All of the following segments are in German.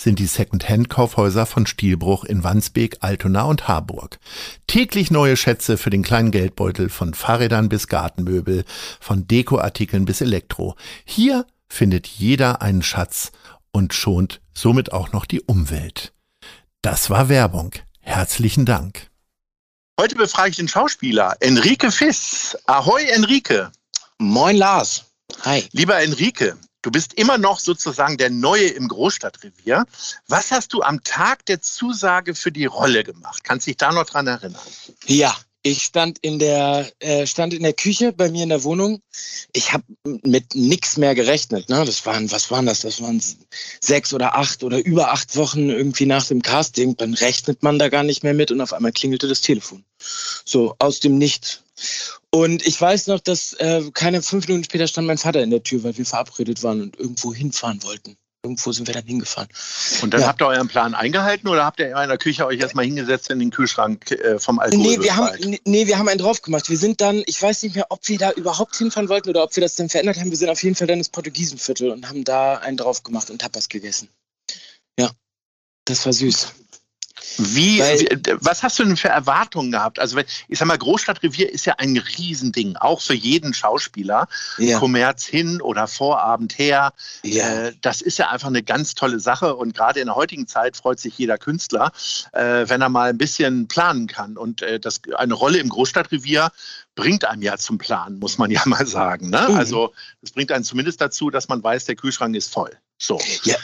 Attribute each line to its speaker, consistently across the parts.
Speaker 1: sind die Second-Hand-Kaufhäuser von Stielbruch in Wandsbek, Altona und Harburg. Täglich neue Schätze für den kleinen Geldbeutel von Fahrrädern bis Gartenmöbel, von Dekoartikeln bis Elektro. Hier findet jeder einen Schatz und schont somit auch noch die Umwelt. Das war Werbung. Herzlichen Dank.
Speaker 2: Heute befrage ich den Schauspieler Enrique Fiss. Ahoi, Enrique.
Speaker 3: Moin, Lars. Hi.
Speaker 2: Lieber Enrique, du bist immer noch sozusagen der Neue im Großstadtrevier. Was hast du am Tag der Zusage für die Rolle gemacht? Kannst dich da noch dran erinnern?
Speaker 3: Ja, ich stand in der äh, stand in der Küche bei mir in der Wohnung. Ich habe mit nichts mehr gerechnet. Ne? Das waren was waren das? Das waren sechs oder acht oder über acht Wochen irgendwie nach dem Casting. Dann rechnet man da gar nicht mehr mit und auf einmal klingelte das Telefon. So aus dem Nichts. Und ich weiß noch, dass äh, keine fünf Minuten später stand mein Vater in der Tür, weil wir verabredet waren und irgendwo hinfahren wollten irgendwo sind wir dann hingefahren.
Speaker 2: Und dann ja. habt ihr euren Plan eingehalten oder habt ihr in der Küche euch erstmal hingesetzt in den Kühlschrank äh, vom Alkohol?
Speaker 3: Nee wir, haben, nee, wir haben einen drauf gemacht. Wir sind dann, ich weiß nicht mehr, ob wir da überhaupt hinfahren wollten oder ob wir das dann verändert haben. Wir sind auf jeden Fall dann ins Portugiesenviertel und haben da einen drauf gemacht und Tapas gegessen. Ja, das war süß.
Speaker 2: Wie, Weil, was hast du denn für Erwartungen gehabt? Also, ich sag mal, Großstadtrevier ist ja ein Riesending, auch für jeden Schauspieler. Ja. Kommerz hin oder Vorabend her. Ja. Äh, das ist ja einfach eine ganz tolle Sache. Und gerade in der heutigen Zeit freut sich jeder Künstler, äh, wenn er mal ein bisschen planen kann. Und äh, das, eine Rolle im Großstadtrevier bringt einem ja zum Planen, muss man ja mal sagen. Ne? Mhm. Also, es bringt einen zumindest dazu, dass man weiß, der Kühlschrank ist voll. So.
Speaker 3: Ja,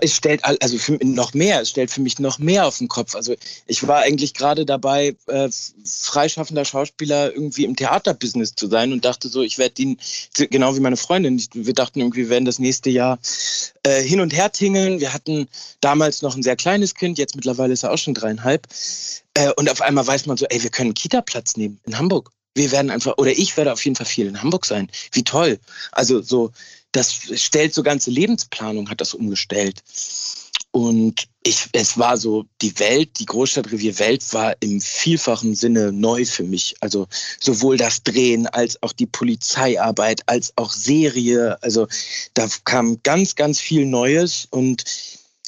Speaker 3: es stellt also für noch mehr, es stellt für mich noch mehr auf den Kopf. Also ich war eigentlich gerade dabei, äh, freischaffender Schauspieler irgendwie im Theaterbusiness zu sein und dachte so, ich werde ihn, genau wie meine Freundin, wir dachten irgendwie, wir werden das nächste Jahr äh, hin und her tingeln. Wir hatten damals noch ein sehr kleines Kind, jetzt mittlerweile ist er auch schon dreieinhalb. Äh, und auf einmal weiß man so, ey, wir können einen Kita-Platz nehmen in Hamburg. Wir werden einfach, oder ich werde auf jeden Fall viel in Hamburg sein. Wie toll. Also so, das stellt so ganze Lebensplanung, hat das umgestellt. Und ich, es war so, die Welt, die Großstadtrevier Welt war im vielfachen Sinne neu für mich. Also sowohl das Drehen als auch die Polizeiarbeit, als auch Serie. Also da kam ganz, ganz viel Neues und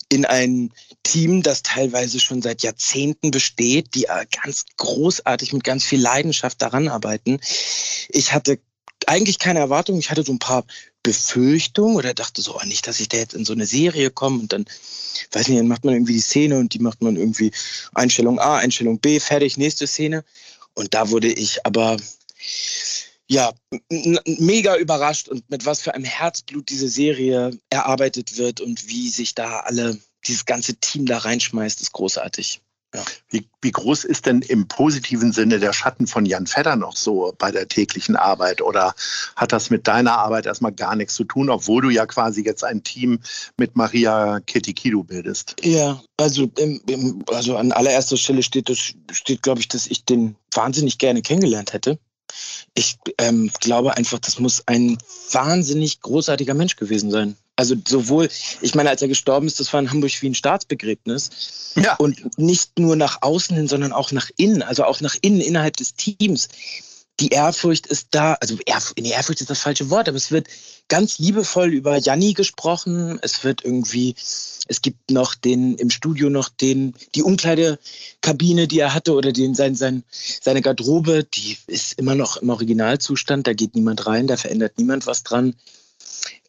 Speaker 3: in ein Team, das teilweise schon seit Jahrzehnten besteht, die ganz großartig mit ganz viel Leidenschaft daran arbeiten. Ich hatte eigentlich keine Erwartungen. Ich hatte so ein paar Befürchtung oder dachte so, oh, nicht, dass ich da jetzt in so eine Serie komme und dann, weiß nicht, dann macht man irgendwie die Szene und die macht man irgendwie Einstellung A, Einstellung B, fertig, nächste Szene. Und da wurde ich aber ja, mega überrascht und mit was für einem Herzblut diese Serie erarbeitet wird und wie sich da alle, dieses ganze Team da reinschmeißt, ist großartig.
Speaker 2: Ja. Wie, wie, groß ist denn im positiven Sinne der Schatten von Jan Fedder noch so bei der täglichen Arbeit? Oder hat das mit deiner Arbeit erstmal gar nichts zu tun, obwohl du ja quasi jetzt ein Team mit Maria Ketikidu bildest?
Speaker 3: Ja, also, im, im, also an allererster Stelle steht, das, steht glaube ich, dass ich den wahnsinnig gerne kennengelernt hätte. Ich ähm, glaube einfach, das muss ein wahnsinnig großartiger Mensch gewesen sein. Also sowohl, ich meine, als er gestorben ist, das war in Hamburg wie ein Staatsbegräbnis. Ja. Und nicht nur nach außen hin, sondern auch nach innen, also auch nach innen innerhalb des Teams. Die Ehrfurcht ist da, also Ehrf nee, Ehrfurcht ist das falsche Wort, aber es wird ganz liebevoll über Janni gesprochen. Es wird irgendwie, es gibt noch den, im Studio noch den, die Umkleidekabine, die er hatte oder den, sein, sein, seine Garderobe, die ist immer noch im Originalzustand, da geht niemand rein, da verändert niemand was dran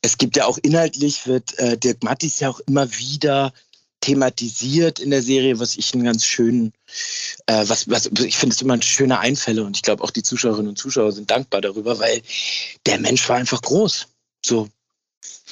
Speaker 3: es gibt ja auch inhaltlich, wird äh, Dirk Mattis ja auch immer wieder thematisiert in der Serie, was ich einen ganz schönen, äh, was, was ich finde es immer ein schöner Einfälle und ich glaube auch die Zuschauerinnen und Zuschauer sind dankbar darüber, weil der Mensch war einfach groß. So,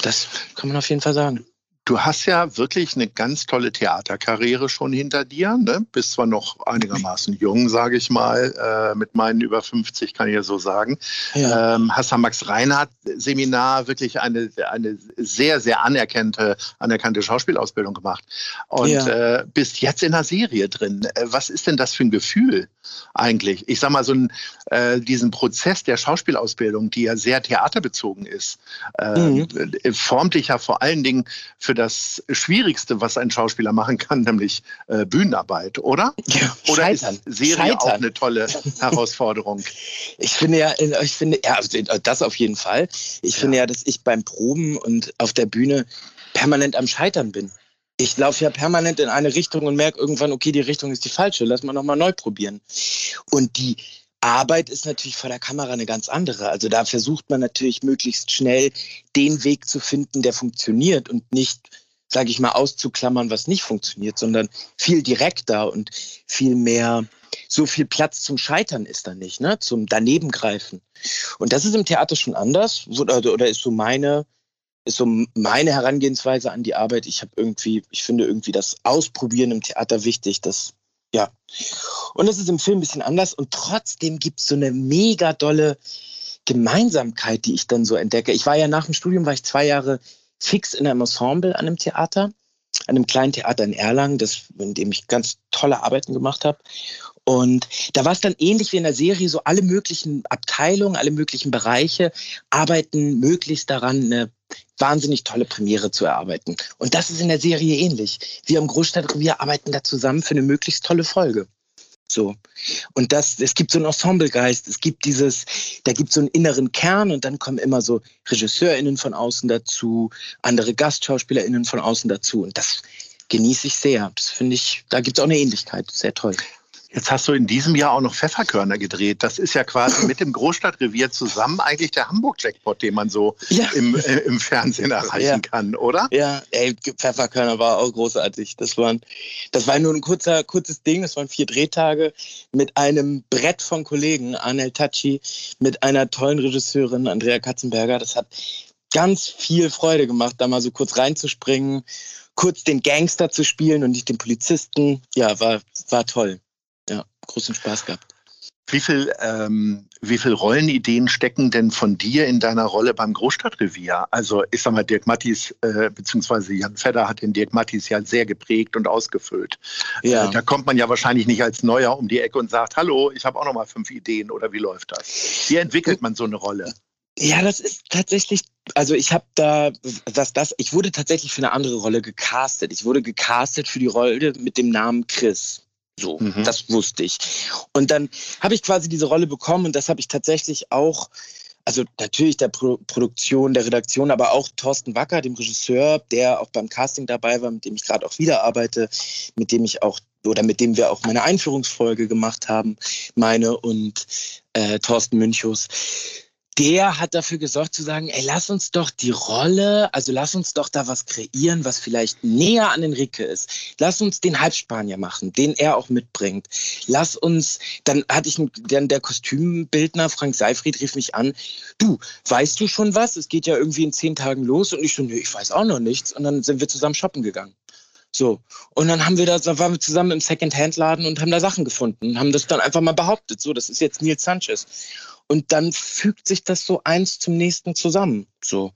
Speaker 3: das kann man auf jeden Fall sagen.
Speaker 2: Du hast ja wirklich eine ganz tolle Theaterkarriere schon hinter dir. Ne? Bist zwar noch einigermaßen jung, sage ich mal, äh, mit meinen über 50 kann ich ja so sagen. Ja. Ähm, hast am Max-Reinhardt-Seminar wirklich eine, eine sehr, sehr anerkannte, anerkannte Schauspielausbildung gemacht. Und ja. äh, bist jetzt in einer Serie drin. Äh, was ist denn das für ein Gefühl eigentlich? Ich sag mal, so ein, äh, diesen Prozess der Schauspielausbildung, die ja sehr theaterbezogen ist, äh, mhm. formt dich ja vor allen Dingen für das Schwierigste, was ein Schauspieler machen kann, nämlich äh, Bühnenarbeit, oder?
Speaker 3: Ja,
Speaker 2: oder scheitern. ist Serie scheitern. auch eine tolle Herausforderung?
Speaker 3: ich finde ja, äh, ich finde, ja, also, äh, das auf jeden Fall. Ich ja. finde ja, dass ich beim Proben und auf der Bühne permanent am Scheitern bin. Ich laufe ja permanent in eine Richtung und merke irgendwann, okay, die Richtung ist die falsche, lass mal nochmal neu probieren. Und die Arbeit ist natürlich vor der Kamera eine ganz andere. Also da versucht man natürlich möglichst schnell den Weg zu finden, der funktioniert und nicht, sage ich mal, auszuklammern, was nicht funktioniert, sondern viel direkter und viel mehr, so viel Platz zum Scheitern ist da nicht, ne? zum Danebengreifen. Und das ist im Theater schon anders oder, oder ist so meine ist so meine Herangehensweise an die Arbeit. Ich habe irgendwie, ich finde irgendwie das Ausprobieren im Theater wichtig, das ja. Und das ist im Film ein bisschen anders und trotzdem gibt es so eine mega dolle Gemeinsamkeit, die ich dann so entdecke. Ich war ja nach dem Studium, war ich zwei Jahre fix in einem Ensemble an einem Theater, an einem kleinen Theater in Erlangen, das, in dem ich ganz tolle Arbeiten gemacht habe. Und da war es dann ähnlich wie in der Serie, so alle möglichen Abteilungen, alle möglichen Bereiche arbeiten möglichst daran, eine wahnsinnig tolle Premiere zu erarbeiten. Und das ist in der Serie ähnlich. Wir im Großstadtrevier arbeiten da zusammen für eine möglichst tolle Folge. So. Und das, es gibt so einen Ensemblegeist, es gibt dieses, da gibt so einen inneren Kern und dann kommen immer so RegisseurInnen von außen dazu, andere GastschauspielerInnen von außen dazu. Und das genieße ich sehr. Das finde ich, da gibt es auch eine Ähnlichkeit. Sehr toll.
Speaker 2: Jetzt hast du in diesem Jahr auch noch Pfefferkörner gedreht. Das ist ja quasi mit dem Großstadtrevier zusammen eigentlich der Hamburg-Jackpot, den man so ja. im, äh, im Fernsehen erreichen ja. kann, oder?
Speaker 3: Ja, ey, Pfefferkörner war auch großartig. Das, waren, das war nur ein kurzer, kurzes Ding. Das waren vier Drehtage mit einem Brett von Kollegen, Arnel Tachi, mit einer tollen Regisseurin, Andrea Katzenberger. Das hat ganz viel Freude gemacht, da mal so kurz reinzuspringen, kurz den Gangster zu spielen und nicht den Polizisten. Ja, war, war toll großen Spaß gehabt.
Speaker 2: Wie viel, ähm, wie viel Rollenideen stecken denn von dir in deiner Rolle beim Großstadtrevier? Also ich sag mal, Dirk Mattis äh, beziehungsweise Jan Fedder hat den Dirk Mattis ja sehr geprägt und ausgefüllt. Ja. Äh, da kommt man ja wahrscheinlich nicht als Neuer um die Ecke und sagt, hallo, ich habe auch noch mal fünf Ideen oder wie läuft das? Wie entwickelt man so eine Rolle?
Speaker 3: Ja, das ist tatsächlich, also ich habe da, was das, ich wurde tatsächlich für eine andere Rolle gecastet. Ich wurde gecastet für die Rolle mit dem Namen Chris. So, mhm. das wusste ich. Und dann habe ich quasi diese Rolle bekommen und das habe ich tatsächlich auch, also natürlich der Pro Produktion, der Redaktion, aber auch Thorsten Wacker, dem Regisseur, der auch beim Casting dabei war, mit dem ich gerade auch wieder arbeite, mit dem ich auch oder mit dem wir auch meine Einführungsfolge gemacht haben, meine und äh, Thorsten Münchus der hat dafür gesorgt zu sagen, ey, lass uns doch die Rolle, also lass uns doch da was kreieren, was vielleicht näher an den Ricke ist. Lass uns den Halbspanier machen, den er auch mitbringt. Lass uns, dann hatte ich, dann der Kostümbildner Frank Seifried rief mich an, du, weißt du schon was? Es geht ja irgendwie in zehn Tagen los und ich so, nee, ich weiß auch noch nichts. Und dann sind wir zusammen shoppen gegangen. So. Und dann haben wir da, waren wir zusammen im Second-Hand-Laden und haben da Sachen gefunden und haben das dann einfach mal behauptet. So, das ist jetzt Nils Sanchez. Und dann fügt sich das so eins zum nächsten zusammen. So.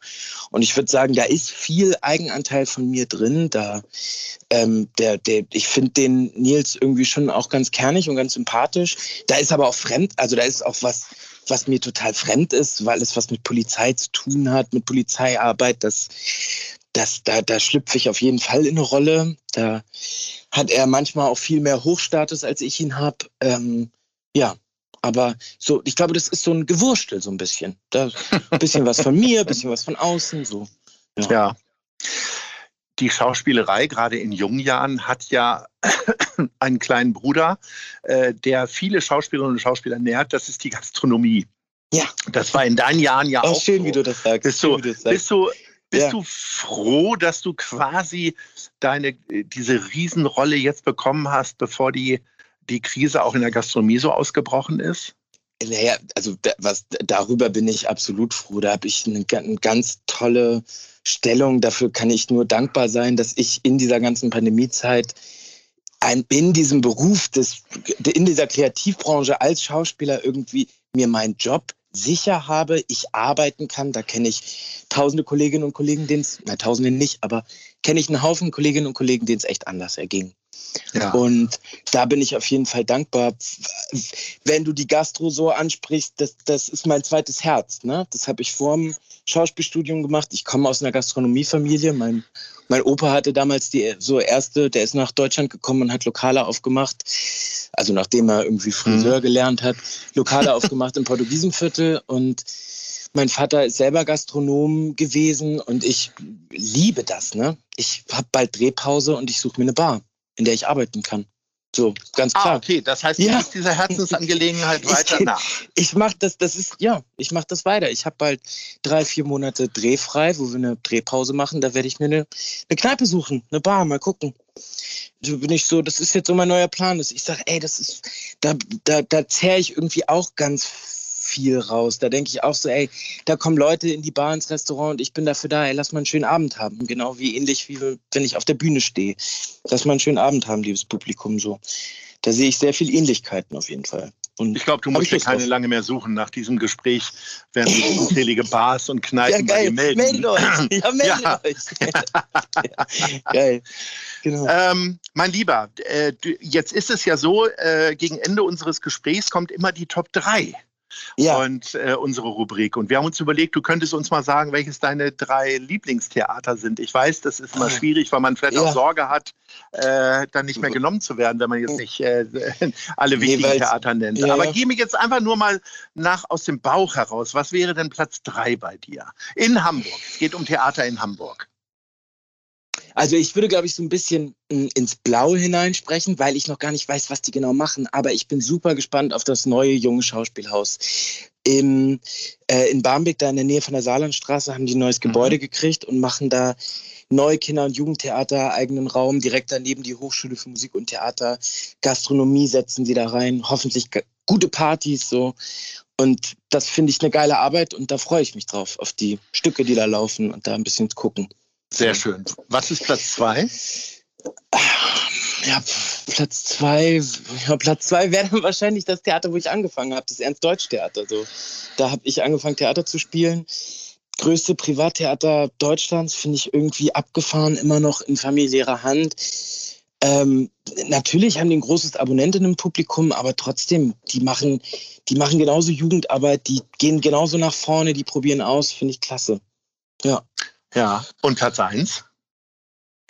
Speaker 3: Und ich würde sagen, da ist viel Eigenanteil von mir drin. Da, ähm, der, der, ich finde den Nils irgendwie schon auch ganz kernig und ganz sympathisch. Da ist aber auch fremd, also da ist auch was, was mir total fremd ist, weil es was mit Polizei zu tun hat, mit Polizeiarbeit. Das, das, da, da schlüpfe ich auf jeden Fall in eine Rolle. Da hat er manchmal auch viel mehr Hochstatus, als ich ihn habe. Ähm, ja, aber so, ich glaube, das ist so ein Gewurstel so ein bisschen. Da, ein bisschen was von mir, ein bisschen was von außen, so.
Speaker 2: Ja. ja. Die Schauspielerei, gerade in jungen Jahren, hat ja einen kleinen Bruder, äh, der viele Schauspielerinnen und Schauspieler nährt. Das ist die Gastronomie.
Speaker 3: Ja.
Speaker 2: Das war in deinen Jahren ja auch.
Speaker 3: Schön, so. wie du das sagst.
Speaker 2: Bist du, sagst. Bist du, bist ja. du froh, dass du quasi deine, diese Riesenrolle jetzt bekommen hast, bevor die die Krise auch in der Gastronomie so ausgebrochen ist?
Speaker 3: naja, also was darüber bin ich absolut froh. Da habe ich eine, eine, ganz tolle Stellung. Dafür kann ich nur dankbar sein, dass ich in dieser ganzen Pandemiezeit ein, in diesem Beruf des, in dieser Kreativbranche als Schauspieler irgendwie mir meinen Job sicher habe, ich arbeiten kann. Da kenne ich tausende Kolleginnen und Kollegen, denen es, na tausende nicht, aber kenne ich einen Haufen Kolleginnen und Kollegen, denen es echt anders erging. Ja. Und da bin ich auf jeden Fall dankbar. Wenn du die Gastro so ansprichst, das, das ist mein zweites Herz. Ne? Das habe ich vor dem Schauspielstudium gemacht. Ich komme aus einer Gastronomiefamilie. Mein, mein Opa hatte damals die so erste, der ist nach Deutschland gekommen und hat Lokale aufgemacht. Also nachdem er irgendwie Friseur mhm. gelernt hat, Lokale aufgemacht im Portugiesenviertel und mein Vater ist selber Gastronom gewesen und ich liebe das. Ne? Ich habe bald Drehpause und ich suche mir eine Bar in der ich arbeiten kann. So, ganz klar. Ah,
Speaker 2: okay, das heißt, du ja. dieser Herzensangelegenheit weiter ich, nach.
Speaker 3: Ich mache das, das ist, ja, ich mache das weiter. Ich habe bald drei, vier Monate drehfrei, wo wir eine Drehpause machen. Da werde ich mir eine, eine Kneipe suchen, eine Bar, mal gucken. So bin ich so, das ist jetzt so mein neuer Plan. Ich sage, ey, das ist, da, da, da zerre ich irgendwie auch ganz viel raus. Da denke ich auch so, ey, da kommen Leute in die Bar, ins Restaurant und ich bin dafür da, ey, lass mal einen schönen Abend haben. Genau wie ähnlich wie wenn ich auf der Bühne stehe. Lass mal einen schönen Abend haben, liebes Publikum, so. Da sehe ich sehr viel Ähnlichkeiten auf jeden Fall.
Speaker 2: Und ich glaube, du musst dir keine drauf. lange mehr suchen. Nach diesem Gespräch werden sich unzählige Bars und Kneipen ja, bei dir melden. Meldet euch. Ja, meldet ja. euch. geil. Genau. Ähm, mein Lieber, äh, du, jetzt ist es ja so, äh, gegen Ende unseres Gesprächs kommt immer die Top 3 ja. und äh, unsere Rubrik. Und wir haben uns überlegt, du könntest uns mal sagen, welches deine drei Lieblingstheater sind. Ich weiß, das ist immer ah. schwierig, weil man vielleicht ja. auch Sorge hat, äh, dann nicht mehr genommen zu werden, wenn man jetzt nicht äh, alle wichtigen Jeweils. Theater nennt. Ja. Aber geh mir jetzt einfach nur mal nach aus dem Bauch heraus. Was wäre denn Platz drei bei dir? In Hamburg. Es geht um Theater in Hamburg.
Speaker 3: Also ich würde, glaube ich, so ein bisschen hm, ins Blaue hineinsprechen, weil ich noch gar nicht weiß, was die genau machen. Aber ich bin super gespannt auf das neue junge Schauspielhaus. Im, äh, in Barmbek, da in der Nähe von der Saarlandstraße, haben die ein neues mhm. Gebäude gekriegt und machen da neue Kinder- und Jugendtheater, eigenen Raum, direkt daneben die Hochschule für Musik und Theater. Gastronomie setzen sie da rein, hoffentlich gute Partys so. Und das finde ich eine geile Arbeit und da freue ich mich drauf, auf die Stücke, die da laufen und da ein bisschen gucken.
Speaker 2: Sehr schön. Was ist Platz zwei?
Speaker 3: Ja, Platz zwei, ja, Platz zwei wäre dann wahrscheinlich das Theater, wo ich angefangen habe, das Ernst-Deutsch-Theater. So. Da habe ich angefangen, Theater zu spielen. Größte Privattheater Deutschlands finde ich irgendwie abgefahren, immer noch in familiärer Hand. Ähm, natürlich haben die ein großes Abonnenten Publikum, aber trotzdem, die machen, die machen genauso Jugendarbeit, die gehen genauso nach vorne, die probieren aus, finde ich klasse. Ja.
Speaker 2: Ja, und Platz 1?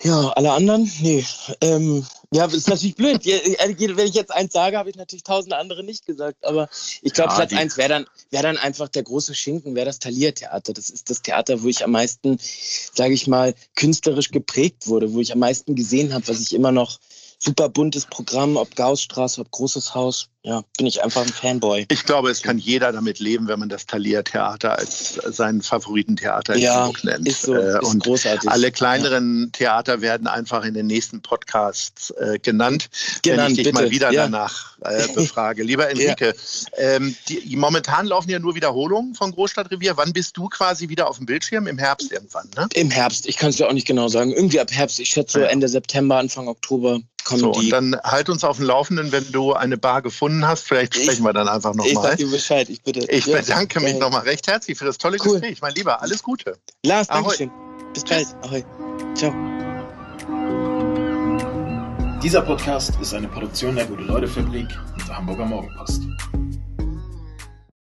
Speaker 3: Ja, alle anderen? Nee. Ähm, ja, ist natürlich blöd. Wenn ich jetzt eins sage, habe ich natürlich tausende andere nicht gesagt. Aber ich glaube, ja, Platz 1 wäre dann, wär dann einfach der große Schinken, wäre das Thalia-Theater. Das ist das Theater, wo ich am meisten, sage ich mal, künstlerisch geprägt wurde, wo ich am meisten gesehen habe, was ich immer noch super buntes Programm, ob Gaussstraße, ob Großes Haus. Ja, bin ich einfach ein Fanboy.
Speaker 2: Ich glaube, es kann jeder damit leben, wenn man das Thalia Theater als seinen Favoritentheater in ja, nennt. Ist so, äh, ist und großartig. alle kleineren ja. Theater werden einfach in den nächsten Podcasts äh, genannt, genannt, wenn ich dich bitte. mal wieder ja. danach äh, befrage. Lieber Enrique, ähm, die, momentan laufen ja nur Wiederholungen von Großstadtrevier. Wann bist du quasi wieder auf dem Bildschirm? Im Herbst irgendwann, ne?
Speaker 3: Im Herbst. Ich kann es dir auch nicht genau sagen. Irgendwie ab Herbst. Ich schätze so Ende September, Anfang Oktober
Speaker 2: kommen so, die. Und dann halt uns auf dem Laufenden, wenn du eine Bar gefunden hast. Vielleicht sprechen ich, wir dann einfach nochmal. Ich
Speaker 3: sag dir Bescheid, ich bitte.
Speaker 2: Ich ja, bedanke mich nochmal recht herzlich für das tolle cool. Gespräch. Mein Lieber, alles Gute.
Speaker 3: Lars, danke schön. Bis bald. Ahoi. Ciao.
Speaker 4: Dieser Podcast ist eine Produktion der Gute-Leute-Fabrik und der Hamburger Morgenpost.